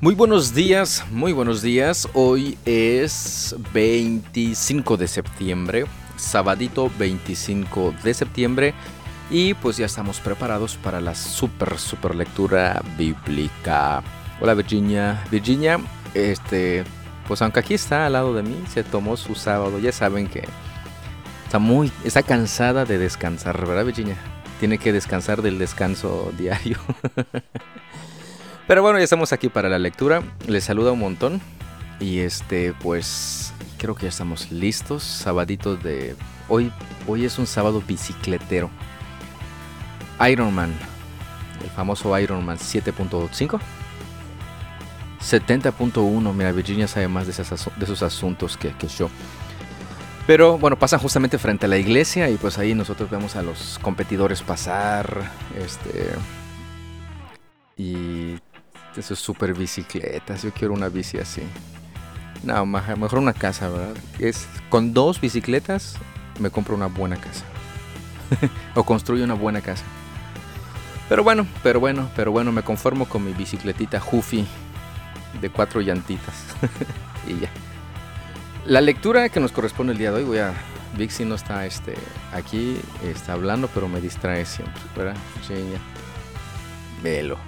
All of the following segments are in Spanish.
Muy buenos días, muy buenos días. Hoy es 25 de septiembre, sabadito 25 de septiembre. Y pues ya estamos preparados para la super, super lectura bíblica. Hola Virginia. Virginia, este, pues aunque aquí está al lado de mí, se tomó su sábado. Ya saben que está muy, está cansada de descansar, ¿verdad Virginia? Tiene que descansar del descanso diario. Pero bueno, ya estamos aquí para la lectura. Les saluda un montón. Y este, pues creo que ya estamos listos. Sabadito de hoy. Hoy es un sábado bicicletero. Ironman. El famoso Ironman 7.5. 70.1. Mira, Virginia sabe más de, esos asuntos que, que yo. Pero bueno, pasan justamente frente a la iglesia y pues ahí nosotros vemos a los competidores pasar. Este. Y esas super bicicletas. Yo quiero una bici así. No, mejor una casa, ¿verdad? Es, con dos bicicletas me compro una buena casa. o construyo una buena casa. Pero bueno, pero bueno, pero bueno, me conformo con mi bicicletita Huffy de cuatro llantitas. y ya. La lectura que nos corresponde el día de hoy, voy a... Vixi no está este, aquí, está hablando, pero me distrae siempre, ¿verdad? Velo.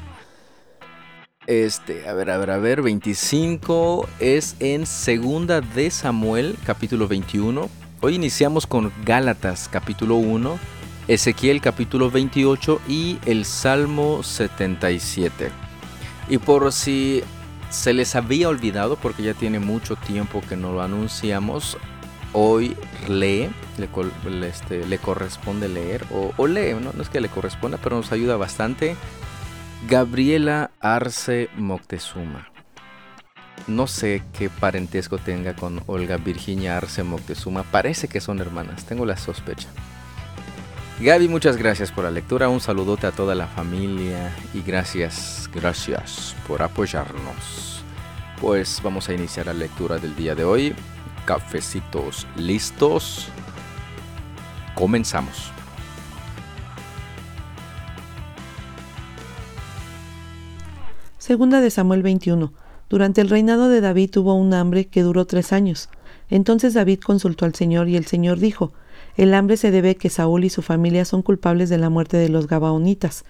Este, a ver, a ver, a ver, 25 es en Segunda de Samuel, capítulo 21. Hoy iniciamos con Gálatas, capítulo 1, Ezequiel, capítulo 28 y el Salmo 77. Y por si se les había olvidado, porque ya tiene mucho tiempo que no lo anunciamos, hoy lee, le, este, corresponde leer, o, o lee, ¿no? no es que le corresponda, pero nos ayuda bastante Gabriela Arce Moctezuma. No sé qué parentesco tenga con Olga Virginia Arce Moctezuma. Parece que son hermanas, tengo la sospecha. Gaby, muchas gracias por la lectura. Un saludote a toda la familia y gracias, gracias por apoyarnos. Pues vamos a iniciar la lectura del día de hoy. Cafecitos listos. Comenzamos. Segunda de Samuel 21. Durante el reinado de David hubo un hambre que duró tres años. Entonces David consultó al Señor y el Señor dijo, El hambre se debe que Saúl y su familia son culpables de la muerte de los Gabaonitas.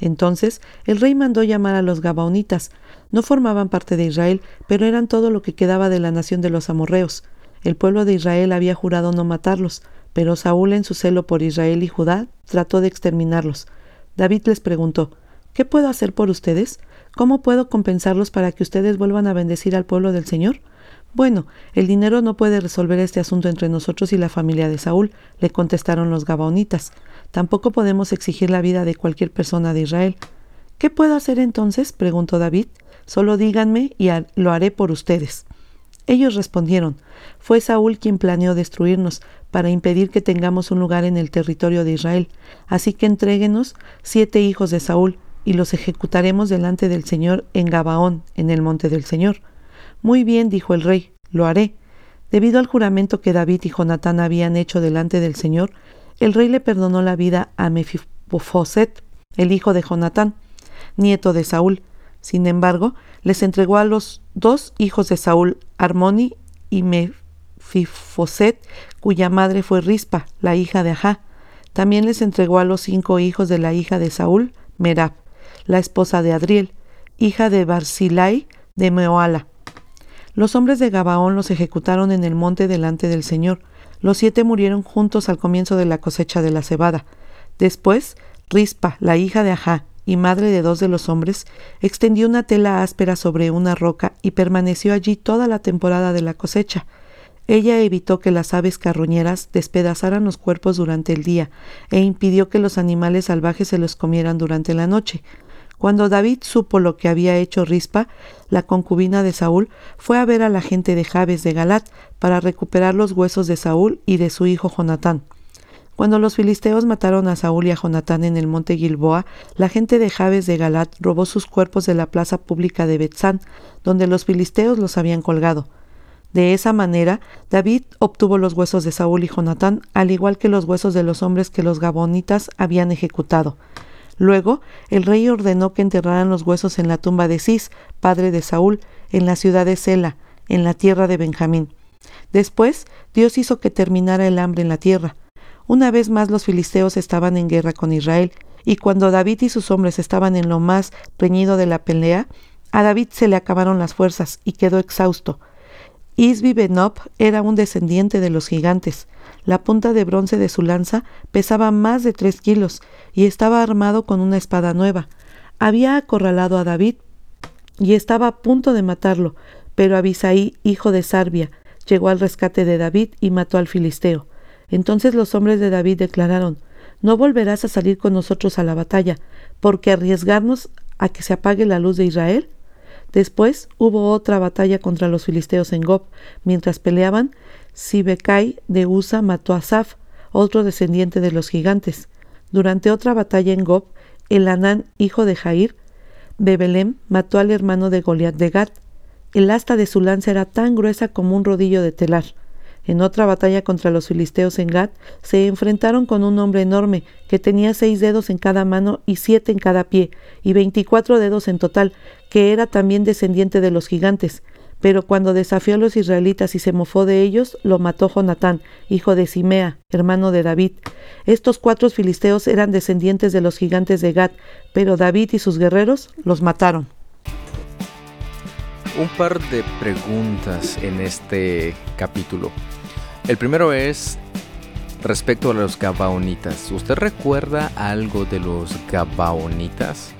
Entonces el rey mandó llamar a los Gabaonitas. No formaban parte de Israel, pero eran todo lo que quedaba de la nación de los amorreos. El pueblo de Israel había jurado no matarlos, pero Saúl en su celo por Israel y Judá trató de exterminarlos. David les preguntó, ¿Qué puedo hacer por ustedes? ¿Cómo puedo compensarlos para que ustedes vuelvan a bendecir al pueblo del Señor? Bueno, el dinero no puede resolver este asunto entre nosotros y la familia de Saúl, le contestaron los Gabaonitas. Tampoco podemos exigir la vida de cualquier persona de Israel. ¿Qué puedo hacer entonces? preguntó David. Solo díganme y lo haré por ustedes. Ellos respondieron, fue Saúl quien planeó destruirnos para impedir que tengamos un lugar en el territorio de Israel. Así que entréguenos siete hijos de Saúl, y los ejecutaremos delante del Señor en Gabaón, en el monte del Señor. Muy bien, dijo el rey, lo haré. Debido al juramento que David y Jonatán habían hecho delante del Señor, el rey le perdonó la vida a Mefiboset, el hijo de Jonatán, nieto de Saúl. Sin embargo, les entregó a los dos hijos de Saúl, Armoni y Mefiboset, cuya madre fue Rispa, la hija de Ajá. También les entregó a los cinco hijos de la hija de Saúl, Merab la esposa de Adriel, hija de Barzilai de Meoala. Los hombres de Gabaón los ejecutaron en el monte delante del Señor. Los siete murieron juntos al comienzo de la cosecha de la cebada. Después, Rispa, la hija de Ajá, y madre de dos de los hombres, extendió una tela áspera sobre una roca y permaneció allí toda la temporada de la cosecha. Ella evitó que las aves carroñeras despedazaran los cuerpos durante el día e impidió que los animales salvajes se los comieran durante la noche. Cuando David supo lo que había hecho Rispa, la concubina de Saúl, fue a ver a la gente de Jabes de Galat para recuperar los huesos de Saúl y de su hijo Jonatán. Cuando los filisteos mataron a Saúl y a Jonatán en el monte Gilboa, la gente de Jabes de Galat robó sus cuerpos de la plaza pública de Betzán, donde los filisteos los habían colgado. De esa manera, David obtuvo los huesos de Saúl y Jonatán, al igual que los huesos de los hombres que los gabonitas habían ejecutado. Luego, el rey ordenó que enterraran los huesos en la tumba de Cis, padre de Saúl, en la ciudad de Sela, en la tierra de Benjamín. Después, Dios hizo que terminara el hambre en la tierra. Una vez más los filisteos estaban en guerra con Israel, y cuando David y sus hombres estaban en lo más reñido de la pelea, a David se le acabaron las fuerzas y quedó exhausto. Isbi Benob era un descendiente de los gigantes. La punta de bronce de su lanza pesaba más de tres kilos y estaba armado con una espada nueva. Había acorralado a David y estaba a punto de matarlo, pero Abisaí, hijo de Sarbia, llegó al rescate de David y mató al filisteo. Entonces los hombres de David declararon No volverás a salir con nosotros a la batalla, porque arriesgarnos a que se apague la luz de Israel. Después hubo otra batalla contra los filisteos en Gob. Mientras peleaban, Sibekai de Usa mató a Saf, otro descendiente de los gigantes. Durante otra batalla en Gob, el Anán, hijo de Jair, de Belém, mató al hermano de Goliat de Gat. El asta de su lanza era tan gruesa como un rodillo de telar. En otra batalla contra los filisteos en Gat, se enfrentaron con un hombre enorme que tenía seis dedos en cada mano y siete en cada pie, y veinticuatro dedos en total, que era también descendiente de los gigantes. Pero cuando desafió a los israelitas y se mofó de ellos, lo mató Jonatán, hijo de Simea, hermano de David. Estos cuatro filisteos eran descendientes de los gigantes de Gad, pero David y sus guerreros los mataron. Un par de preguntas en este capítulo. El primero es respecto a los Gabaonitas. ¿Usted recuerda algo de los Gabaonitas?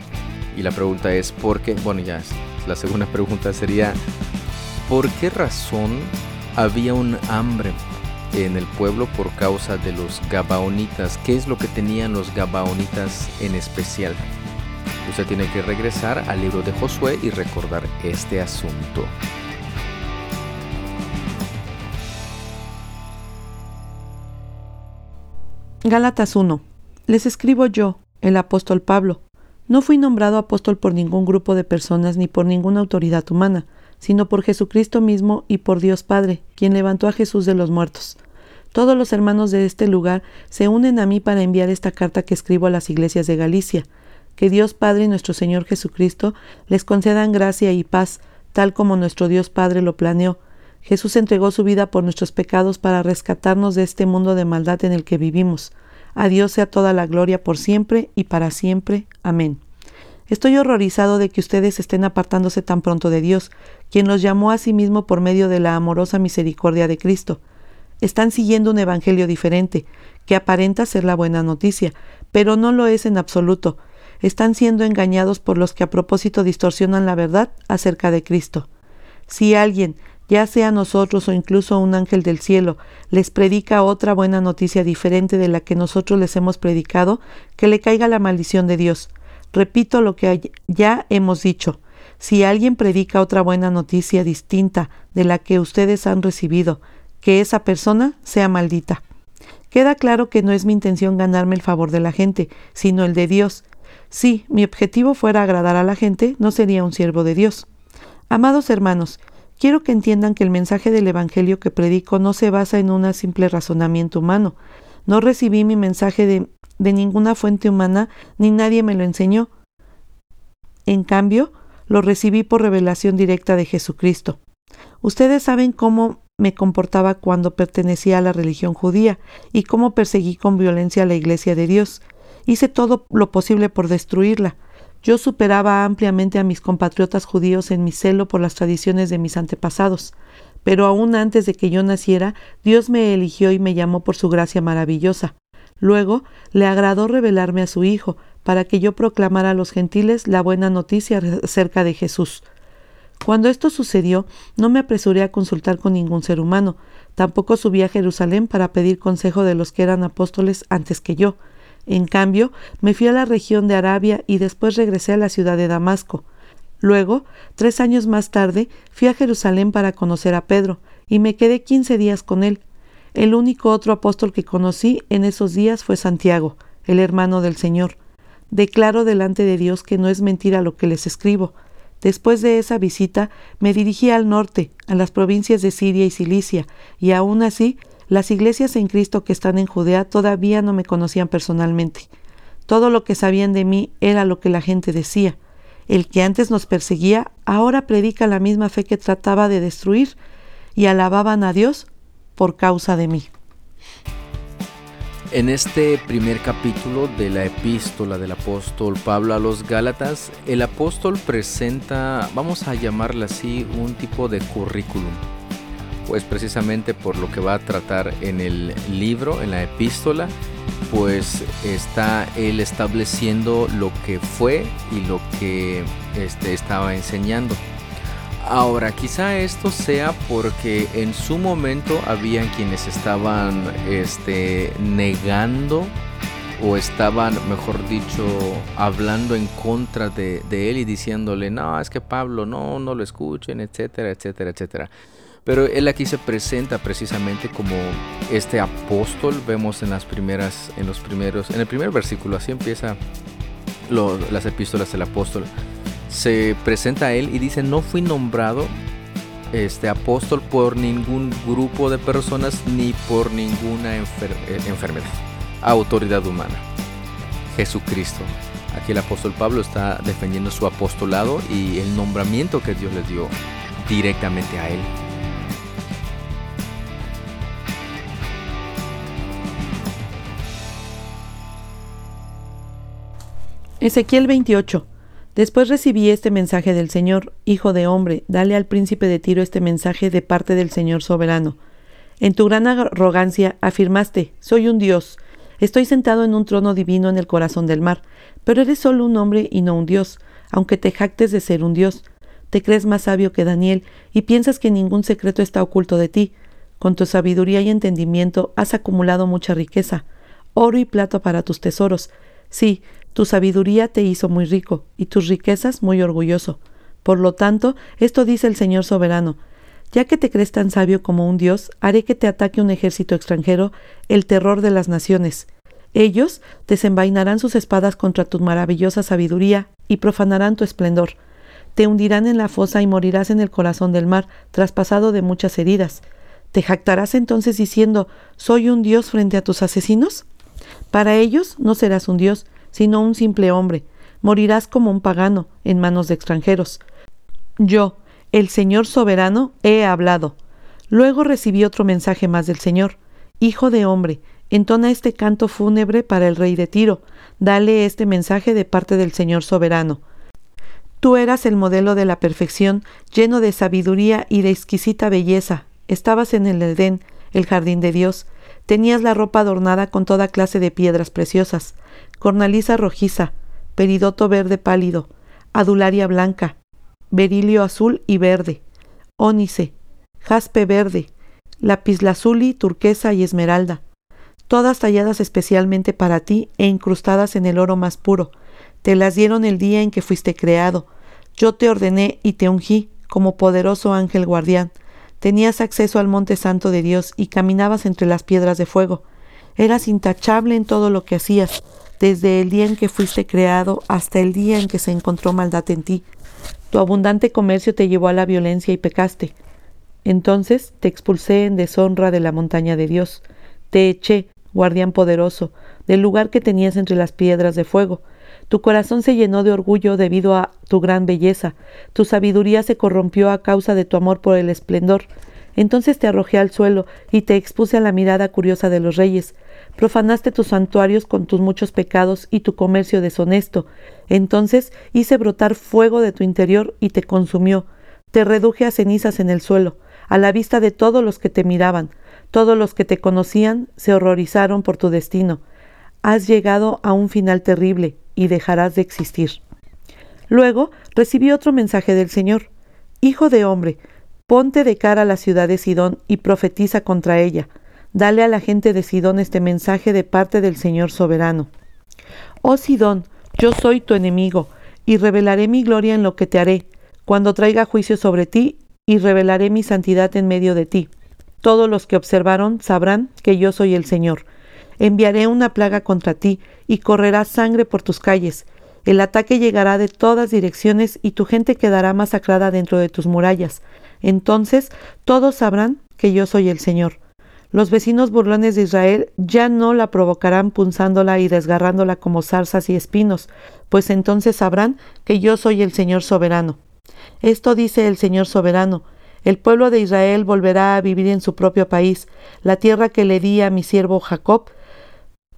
Y la pregunta es, ¿por qué? Bueno, ya, la segunda pregunta sería, ¿Por qué razón había un hambre en el pueblo por causa de los Gabaonitas? ¿Qué es lo que tenían los Gabaonitas en especial? Usted tiene que regresar al libro de Josué y recordar este asunto. Gálatas 1. Les escribo yo, el apóstol Pablo. No fui nombrado apóstol por ningún grupo de personas ni por ninguna autoridad humana sino por Jesucristo mismo y por Dios Padre, quien levantó a Jesús de los muertos. Todos los hermanos de este lugar se unen a mí para enviar esta carta que escribo a las iglesias de Galicia. Que Dios Padre y nuestro Señor Jesucristo les concedan gracia y paz, tal como nuestro Dios Padre lo planeó. Jesús entregó su vida por nuestros pecados para rescatarnos de este mundo de maldad en el que vivimos. A Dios sea toda la gloria por siempre y para siempre. Amén. Estoy horrorizado de que ustedes estén apartándose tan pronto de Dios, quien los llamó a sí mismo por medio de la amorosa misericordia de Cristo. Están siguiendo un evangelio diferente, que aparenta ser la buena noticia, pero no lo es en absoluto. Están siendo engañados por los que a propósito distorsionan la verdad acerca de Cristo. Si alguien, ya sea nosotros o incluso un ángel del cielo, les predica otra buena noticia diferente de la que nosotros les hemos predicado, que le caiga la maldición de Dios. Repito lo que ya hemos dicho. Si alguien predica otra buena noticia distinta de la que ustedes han recibido, que esa persona sea maldita. Queda claro que no es mi intención ganarme el favor de la gente, sino el de Dios. Si mi objetivo fuera agradar a la gente, no sería un siervo de Dios. Amados hermanos, quiero que entiendan que el mensaje del Evangelio que predico no se basa en un simple razonamiento humano. No recibí mi mensaje de de ninguna fuente humana, ni nadie me lo enseñó. En cambio, lo recibí por revelación directa de Jesucristo. Ustedes saben cómo me comportaba cuando pertenecía a la religión judía y cómo perseguí con violencia a la Iglesia de Dios. Hice todo lo posible por destruirla. Yo superaba ampliamente a mis compatriotas judíos en mi celo por las tradiciones de mis antepasados. Pero aún antes de que yo naciera, Dios me eligió y me llamó por su gracia maravillosa. Luego le agradó revelarme a su Hijo, para que yo proclamara a los gentiles la buena noticia acerca de Jesús. Cuando esto sucedió, no me apresuré a consultar con ningún ser humano, tampoco subí a Jerusalén para pedir consejo de los que eran apóstoles antes que yo. En cambio, me fui a la región de Arabia y después regresé a la ciudad de Damasco. Luego, tres años más tarde, fui a Jerusalén para conocer a Pedro, y me quedé quince días con él. El único otro apóstol que conocí en esos días fue Santiago, el hermano del Señor. Declaro delante de Dios que no es mentira lo que les escribo. Después de esa visita me dirigí al norte, a las provincias de Siria y Cilicia, y aún así las iglesias en Cristo que están en Judea todavía no me conocían personalmente. Todo lo que sabían de mí era lo que la gente decía. El que antes nos perseguía ahora predica la misma fe que trataba de destruir y alababan a Dios por causa de mí. En este primer capítulo de la epístola del apóstol Pablo a los Gálatas, el apóstol presenta, vamos a llamarle así, un tipo de currículum. Pues precisamente por lo que va a tratar en el libro, en la epístola, pues está él estableciendo lo que fue y lo que este, estaba enseñando. Ahora, quizá esto sea porque en su momento habían quienes estaban este, negando o estaban, mejor dicho, hablando en contra de, de, él y diciéndole, no, es que Pablo, no, no lo escuchen, etcétera, etcétera, etcétera. Pero él aquí se presenta precisamente como este apóstol, vemos en las primeras, en los primeros, en el primer versículo, así empieza las epístolas del apóstol se presenta a él y dice, no fui nombrado este apóstol por ningún grupo de personas ni por ninguna eh, enfermedad, autoridad humana. Jesucristo. Aquí el apóstol Pablo está defendiendo su apostolado y el nombramiento que Dios le dio directamente a él. Ezequiel 28 Después recibí este mensaje del Señor, Hijo de hombre, dale al príncipe de Tiro este mensaje de parte del Señor soberano. En tu gran arrogancia afirmaste, soy un Dios, estoy sentado en un trono divino en el corazón del mar, pero eres solo un hombre y no un Dios, aunque te jactes de ser un Dios. Te crees más sabio que Daniel y piensas que ningún secreto está oculto de ti. Con tu sabiduría y entendimiento has acumulado mucha riqueza, oro y plata para tus tesoros. Sí, tu sabiduría te hizo muy rico y tus riquezas muy orgulloso. Por lo tanto, esto dice el Señor soberano, ya que te crees tan sabio como un Dios, haré que te ataque un ejército extranjero, el terror de las naciones. Ellos desenvainarán sus espadas contra tu maravillosa sabiduría y profanarán tu esplendor. Te hundirán en la fosa y morirás en el corazón del mar, traspasado de muchas heridas. ¿Te jactarás entonces diciendo, soy un Dios frente a tus asesinos? Para ellos no serás un Dios, sino un simple hombre. Morirás como un pagano en manos de extranjeros. Yo, el Señor soberano, he hablado. Luego recibí otro mensaje más del Señor. Hijo de hombre, entona este canto fúnebre para el rey de Tiro. Dale este mensaje de parte del Señor soberano. Tú eras el modelo de la perfección, lleno de sabiduría y de exquisita belleza. Estabas en el Edén, el jardín de Dios. Tenías la ropa adornada con toda clase de piedras preciosas cornaliza rojiza, peridoto verde pálido, adularia blanca, berilio azul y verde, ónice, jaspe verde, lapislazuli, turquesa y esmeralda, todas talladas especialmente para ti e incrustadas en el oro más puro. Te las dieron el día en que fuiste creado. Yo te ordené y te ungí como poderoso ángel guardián. Tenías acceso al monte santo de Dios y caminabas entre las piedras de fuego. Eras intachable en todo lo que hacías desde el día en que fuiste creado hasta el día en que se encontró maldad en ti. Tu abundante comercio te llevó a la violencia y pecaste. Entonces te expulsé en deshonra de la montaña de Dios. Te eché, guardián poderoso, del lugar que tenías entre las piedras de fuego. Tu corazón se llenó de orgullo debido a tu gran belleza. Tu sabiduría se corrompió a causa de tu amor por el esplendor. Entonces te arrojé al suelo y te expuse a la mirada curiosa de los reyes. Profanaste tus santuarios con tus muchos pecados y tu comercio deshonesto. Entonces hice brotar fuego de tu interior y te consumió. Te reduje a cenizas en el suelo, a la vista de todos los que te miraban. Todos los que te conocían se horrorizaron por tu destino. Has llegado a un final terrible y dejarás de existir. Luego recibí otro mensaje del Señor. Hijo de hombre, ponte de cara a la ciudad de Sidón y profetiza contra ella Dale a la gente de Sidón este mensaje de parte del Señor soberano. Oh Sidón, yo soy tu enemigo, y revelaré mi gloria en lo que te haré, cuando traiga juicio sobre ti, y revelaré mi santidad en medio de ti. Todos los que observaron sabrán que yo soy el Señor. Enviaré una plaga contra ti, y correrá sangre por tus calles. El ataque llegará de todas direcciones, y tu gente quedará masacrada dentro de tus murallas. Entonces todos sabrán que yo soy el Señor. Los vecinos burlones de Israel ya no la provocarán punzándola y desgarrándola como zarzas y espinos, pues entonces sabrán que yo soy el Señor soberano. Esto dice el Señor soberano. El pueblo de Israel volverá a vivir en su propio país, la tierra que le di a mi siervo Jacob,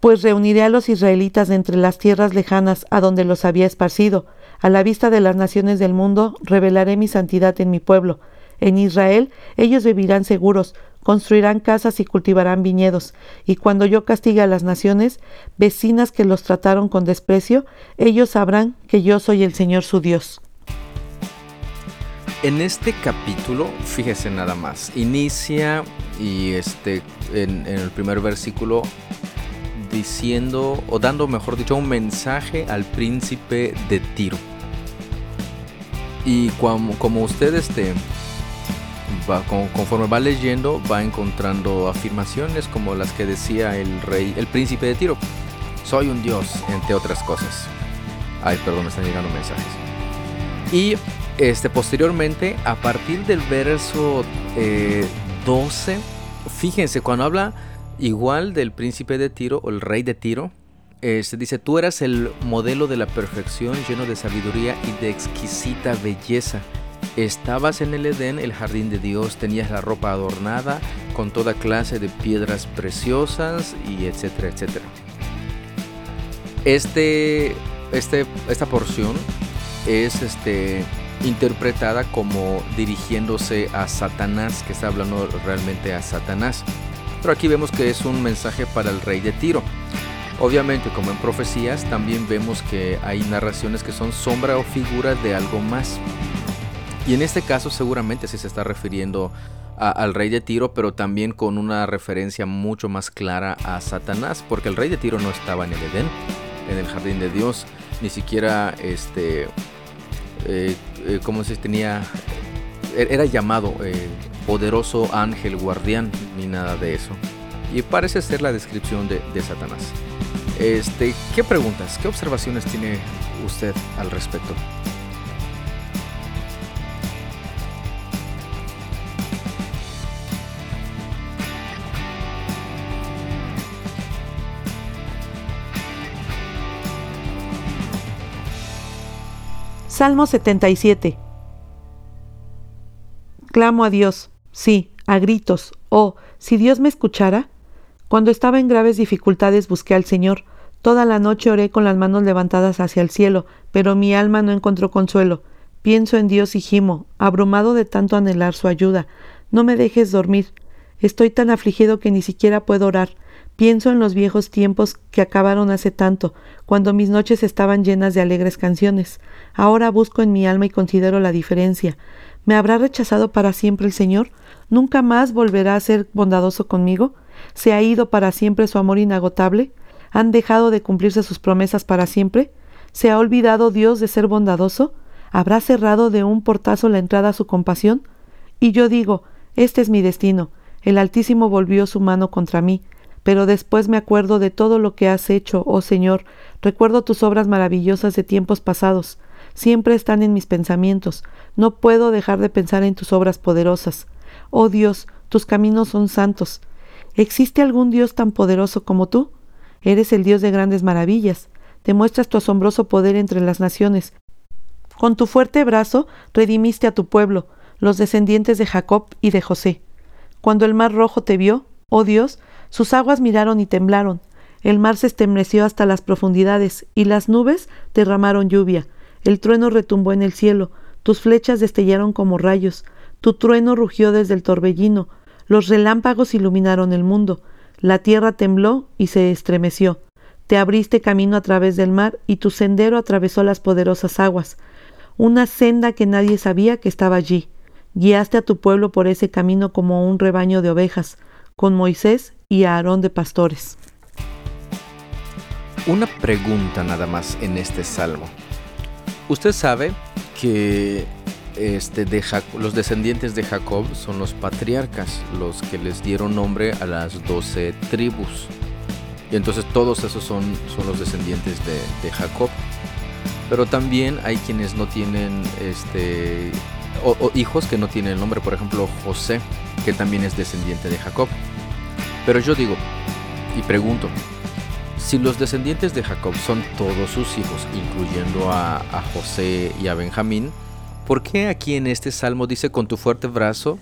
pues reuniré a los israelitas de entre las tierras lejanas a donde los había esparcido. A la vista de las naciones del mundo revelaré mi santidad en mi pueblo. En Israel ellos vivirán seguros, construirán casas y cultivarán viñedos, y cuando yo castigue a las naciones, vecinas que los trataron con desprecio, ellos sabrán que yo soy el Señor su Dios. En este capítulo, fíjese nada más, inicia y este en, el primer versículo diciendo o dando, mejor dicho, un mensaje al príncipe de Tiro. Y como, usted este, conforme va leyendo, va encontrando afirmaciones como las que decía el rey, el príncipe de Tiro. Soy un dios, entre otras cosas. Ay, perdón, me están llegando mensajes. Y este, posteriormente, a partir del verso 12, eh, fíjense, cuando habla igual del príncipe de Tiro o el rey de Tiro, se este, dice, tú eras el modelo de la perfección, lleno de sabiduría y de exquisita belleza Estabas en el Edén, el jardín de Dios, tenías la ropa adornada con toda clase de piedras preciosas y etcétera, etcétera. Este, este, esta porción es este, interpretada como dirigiéndose a Satanás, que está hablando realmente a Satanás. Pero aquí vemos que es un mensaje para el rey de Tiro. Obviamente, como en profecías, también vemos que hay narraciones que son sombra o figura de algo más. Y en este caso seguramente sí se está refiriendo al rey de Tiro, pero también con una referencia mucho más clara a Satanás, porque el rey de Tiro no estaba en el Edén, en el jardín de Dios, ni siquiera este, eh, eh, como se tenía, era llamado eh, poderoso ángel guardián, ni nada de eso. Y parece ser la descripción de, de Satanás. Este, ¿Qué preguntas, qué observaciones tiene usted al respecto? Salmo 77. Clamo a Dios, sí, a gritos, oh, si Dios me escuchara. Cuando estaba en graves dificultades busqué al Señor. Toda la noche oré con las manos levantadas hacia el cielo, pero mi alma no encontró consuelo. Pienso en Dios y gimo, abrumado de tanto anhelar su ayuda. No me dejes dormir. Estoy tan afligido que ni siquiera puedo orar. Pienso en los viejos tiempos que acabaron hace tanto, cuando mis noches estaban llenas de alegres canciones. Ahora busco en mi alma y considero la diferencia. ¿Me habrá rechazado para siempre el Señor? ¿Nunca más volverá a ser bondadoso conmigo? ¿Se ha ido para siempre su amor inagotable? ¿Han dejado de cumplirse sus promesas para siempre? ¿Se ha olvidado Dios de ser bondadoso? ¿Habrá cerrado de un portazo la entrada a su compasión? Y yo digo, este es mi destino. El Altísimo volvió su mano contra mí pero después me acuerdo de todo lo que has hecho, oh Señor, recuerdo tus obras maravillosas de tiempos pasados, siempre están en mis pensamientos, no puedo dejar de pensar en tus obras poderosas. Oh Dios, tus caminos son santos. ¿Existe algún Dios tan poderoso como tú? Eres el Dios de grandes maravillas, demuestras tu asombroso poder entre las naciones. Con tu fuerte brazo redimiste a tu pueblo, los descendientes de Jacob y de José. Cuando el mar rojo te vio, oh Dios, sus aguas miraron y temblaron. El mar se estremeció hasta las profundidades, y las nubes derramaron lluvia. El trueno retumbó en el cielo, tus flechas destellaron como rayos, tu trueno rugió desde el torbellino, los relámpagos iluminaron el mundo, la tierra tembló y se estremeció. Te abriste camino a través del mar, y tu sendero atravesó las poderosas aguas, una senda que nadie sabía que estaba allí. Guiaste a tu pueblo por ese camino como un rebaño de ovejas, con Moisés y a Aarón de pastores. Una pregunta nada más en este salmo. Usted sabe que este, de los descendientes de Jacob son los patriarcas, los que les dieron nombre a las doce tribus. Y entonces todos esos son, son los descendientes de, Jacob. Pero también hay quienes no tienen este, o, hijos que no tienen el nombre, por ejemplo José, que también es descendiente de Jacob. Pero yo digo y pregunto, si los descendientes de Jacob son todos sus hijos, incluyendo a, José y a Benjamín, ¿por qué aquí en este salmo dice con tu fuerte brazo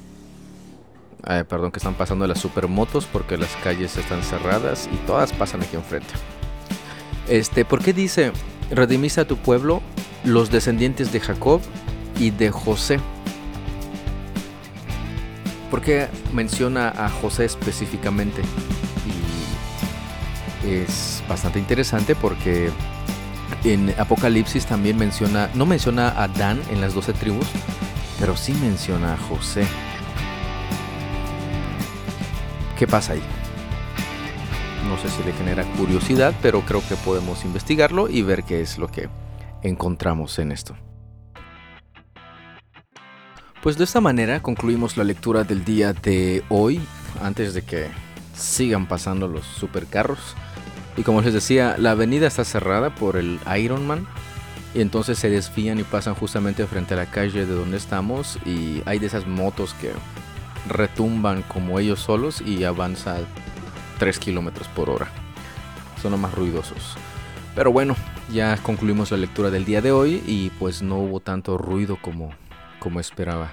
perdón, que están pasando las supermotos porque las calles están cerradas y todas pasan aquí enfrente. Este, ¿por qué dice, redimiste a tu pueblo, los descendientes de Jacob y de José? ¿Por qué menciona a José específicamente? Es bastante interesante porque en Apocalipsis también menciona, no menciona a Dan en las doce tribus, pero sí menciona a José. ¿Qué pasa ahí? No sé si le genera curiosidad, pero creo que podemos investigarlo y ver qué es lo que encontramos en esto. Pues de esta manera concluimos la lectura del día de hoy, antes de que sigan pasando los supercarros. Y como les decía, la avenida está cerrada por el Ironman. Y entonces se desvían y pasan justamente frente a la calle de donde estamos. Y hay de esas motos que retumban como ellos solos y avanza 3 kilómetros por hora. Son los más ruidosos. Pero bueno, ya concluimos la lectura del día de hoy y pues no hubo tanto ruido como, como esperaba.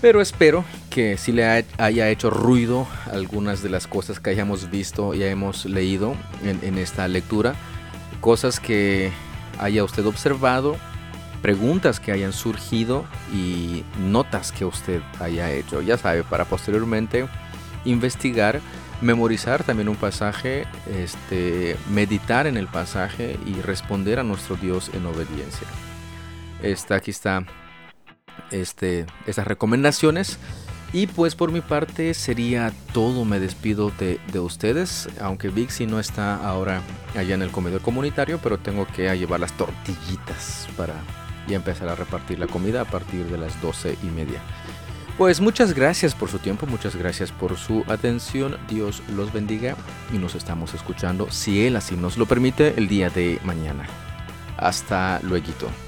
Pero espero que si le haya hecho ruido algunas de las cosas que hayamos visto y hemos leído en, en esta lectura. Cosas que haya usted observado preguntas que hayan surgido y notas que usted haya hecho. Ya sabe, para posteriormente investigar, memorizar también un pasaje, este, meditar en el pasaje y responder a nuestro Dios en obediencia. Esta, aquí está este, estas recomendaciones. Y pues por mi parte sería todo, me despido de, de, ustedes, aunque Vixi no está ahora allá en el comedor comunitario, pero tengo que llevar las tortillitas para y empezar a repartir la comida a partir de las 12 y media. Pues muchas gracias por su tiempo, muchas gracias por su atención, Dios los bendiga y nos estamos escuchando, si Él así nos lo permite, el día de mañana. Hasta luego.